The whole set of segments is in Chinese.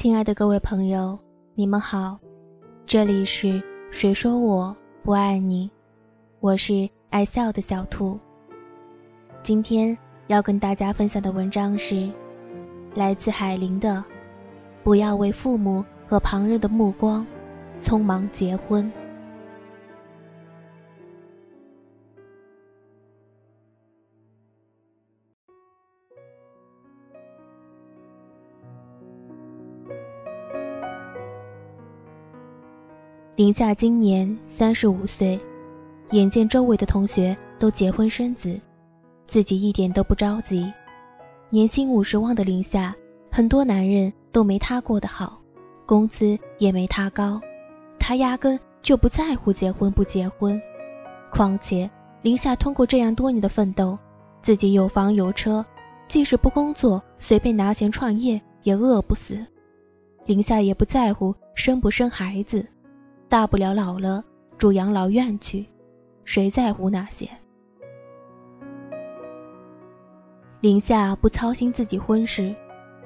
亲爱的各位朋友，你们好，这里是谁说我不爱你？我是爱笑的小兔。今天要跟大家分享的文章是来自海林的《不要为父母和旁人的目光匆忙结婚》。林夏今年三十五岁，眼见周围的同学都结婚生子，自己一点都不着急。年薪五十万的林夏，很多男人都没他过得好，工资也没他高，他压根就不在乎结婚不结婚。况且林夏通过这样多年的奋斗，自己有房有车，即使不工作，随便拿钱创业也饿不死。林夏也不在乎生不生孩子。大不了老了住养老院去，谁在乎那些？林夏不操心自己婚事，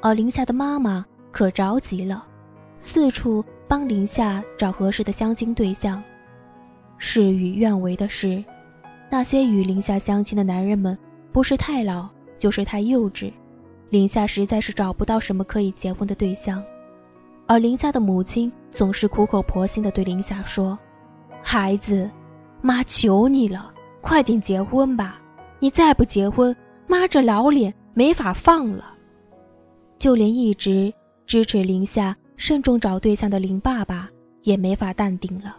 而林夏的妈妈可着急了，四处帮林夏找合适的相亲对象。事与愿违的是，那些与林夏相亲的男人们，不是太老，就是太幼稚。林夏实在是找不到什么可以结婚的对象。而林夏的母亲总是苦口婆心地对林夏说：“孩子，妈求你了，快点结婚吧！你再不结婚，妈这老脸没法放了。”就连一直支持林夏慎重找对象的林爸爸也没法淡定了，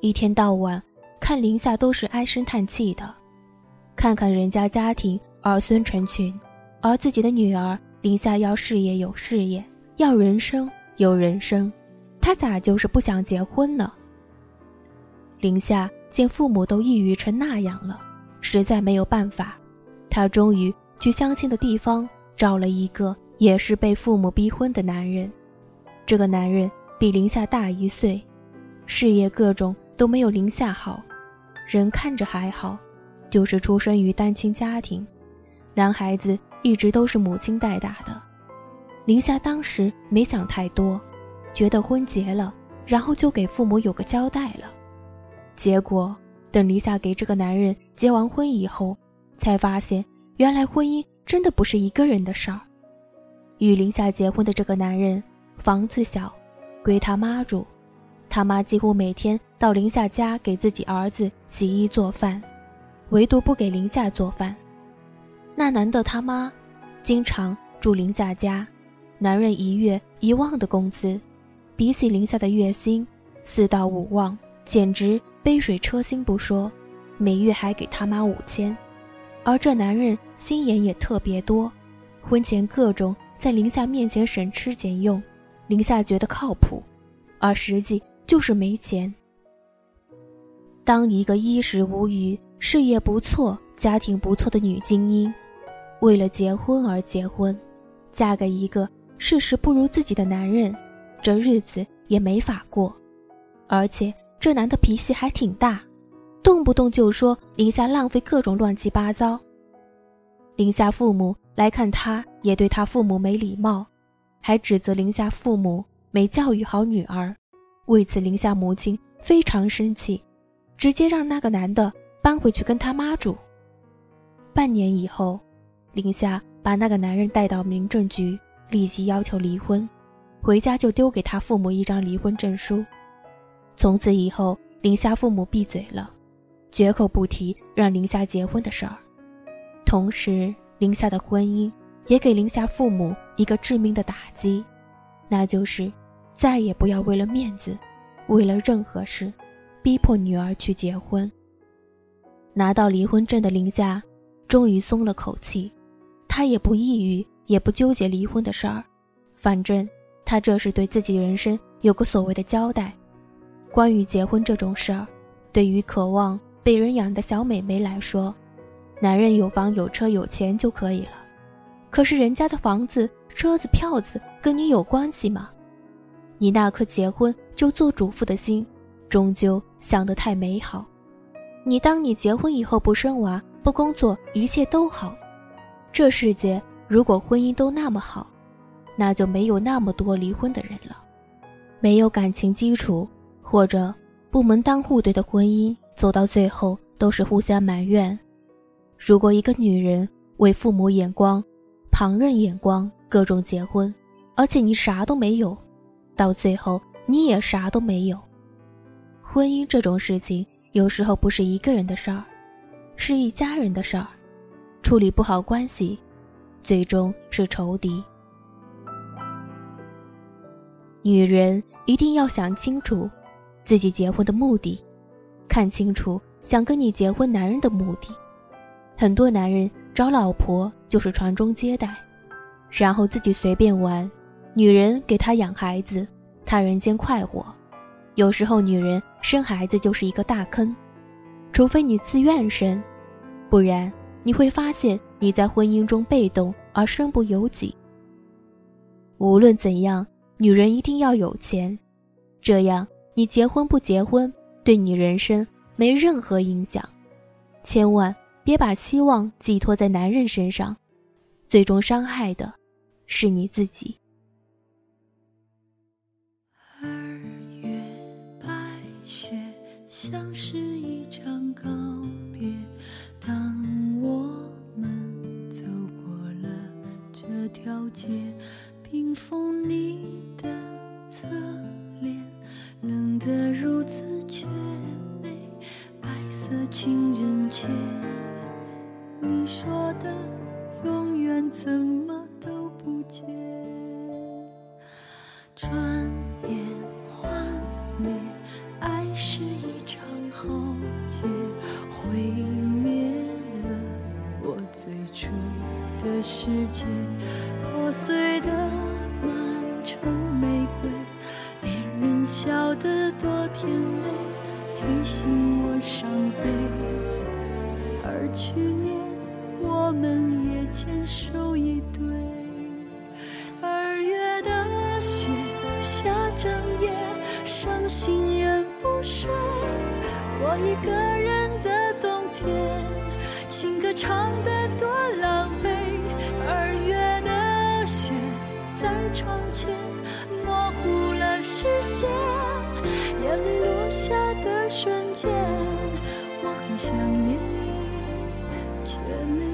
一天到晚看林夏都是唉声叹气的。看看人家家庭儿孙成群，而自己的女儿林夏要事业有事业，要人生。有人生，他咋就是不想结婚呢？林夏见父母都抑郁成那样了，实在没有办法，她终于去相亲的地方找了一个也是被父母逼婚的男人。这个男人比林夏大一岁，事业各种都没有林夏好，人看着还好，就是出生于单亲家庭，男孩子一直都是母亲带大的。林夏当时没想太多，觉得婚结了，然后就给父母有个交代了。结果等林夏给这个男人结完婚以后，才发现原来婚姻真的不是一个人的事儿。与林夏结婚的这个男人，房子小，归他妈住，他妈几乎每天到林夏家给自己儿子洗衣做饭，唯独不给林夏做饭。那男的他妈，经常住林夏家。男人一月一万的工资，比起林夏的月薪四到五万，简直杯水车薪不说，每月还给他妈五千。而这男人心眼也特别多，婚前各种在林夏面前省吃俭用，林夏觉得靠谱，而实际就是没钱。当一个衣食无余、事业不错、家庭不错的女精英，为了结婚而结婚，嫁给一个。事实不如自己的男人，这日子也没法过。而且这男的脾气还挺大，动不动就说林夏浪费各种乱七八糟。林夏父母来看他，也对他父母没礼貌，还指责林夏父母没教育好女儿。为此，林夏母亲非常生气，直接让那个男的搬回去跟他妈住。半年以后，林夏把那个男人带到民政局。立即要求离婚，回家就丢给他父母一张离婚证书。从此以后，林夏父母闭嘴了，绝口不提让林夏结婚的事儿。同时，林夏的婚姻也给林夏父母一个致命的打击，那就是再也不要为了面子，为了任何事，逼迫女儿去结婚。拿到离婚证的林夏，终于松了口气，她也不抑郁。也不纠结离婚的事儿，反正他这是对自己人生有个所谓的交代。关于结婚这种事儿，对于渴望被人养的小美眉来说，男人有房有车有钱就可以了。可是人家的房子、车子、票子跟你有关系吗？你那颗结婚就做主妇的心，终究想得太美好。你当你结婚以后不生娃、不工作，一切都好，这世界。如果婚姻都那么好，那就没有那么多离婚的人了。没有感情基础或者不门当户对的婚姻，走到最后都是互相埋怨。如果一个女人为父母眼光、旁人眼光各种结婚，而且你啥都没有，到最后你也啥都没有。婚姻这种事情，有时候不是一个人的事儿，是一家人的事儿。处理不好关系，最终是仇敌。女人一定要想清楚自己结婚的目的，看清楚想跟你结婚男人的目的。很多男人找老婆就是传宗接代，然后自己随便玩，女人给他养孩子，他人间快活。有时候女人生孩子就是一个大坑，除非你自愿生，不然。你会发现你在婚姻中被动而身不由己。无论怎样，女人一定要有钱，这样你结婚不结婚对你人生没任何影响。千万别把希望寄托在男人身上，最终伤害的是你自己。二月白雪，像爱是一场浩劫，毁灭了我最初的世界。破碎的满城玫瑰，别人笑得多甜美，提醒我伤悲。而去年我们也牵手一对，睡。我一个人的冬天，情歌唱得多狼狈。二月的雪在窗前模糊了视线，眼泪落下的瞬间，我很想念你，却没。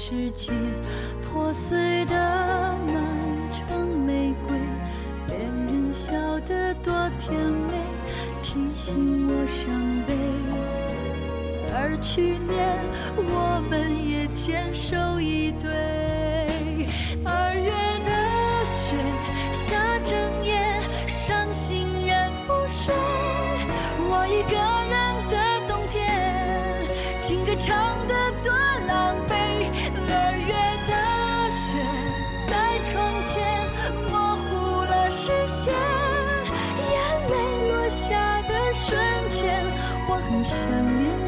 世界破碎的满城玫瑰，别人笑得多甜美，提醒我伤悲。而去年我们也牵手一对，二月的雪下整夜，伤心人不睡。我一个人的冬天，情歌唱的想念。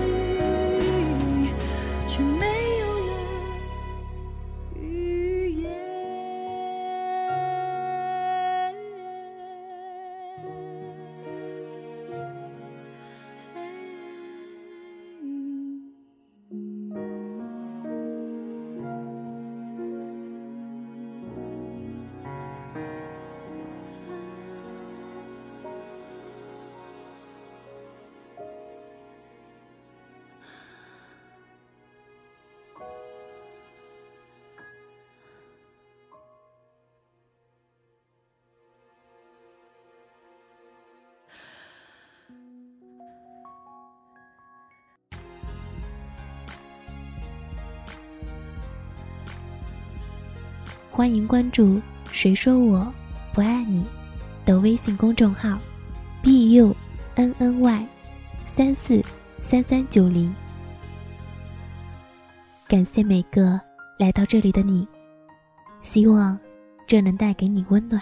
欢迎关注“谁说我不爱你”的微信公众号，b u n n y 三四三三九零。感谢每个来到这里的你，希望这能带给你温暖。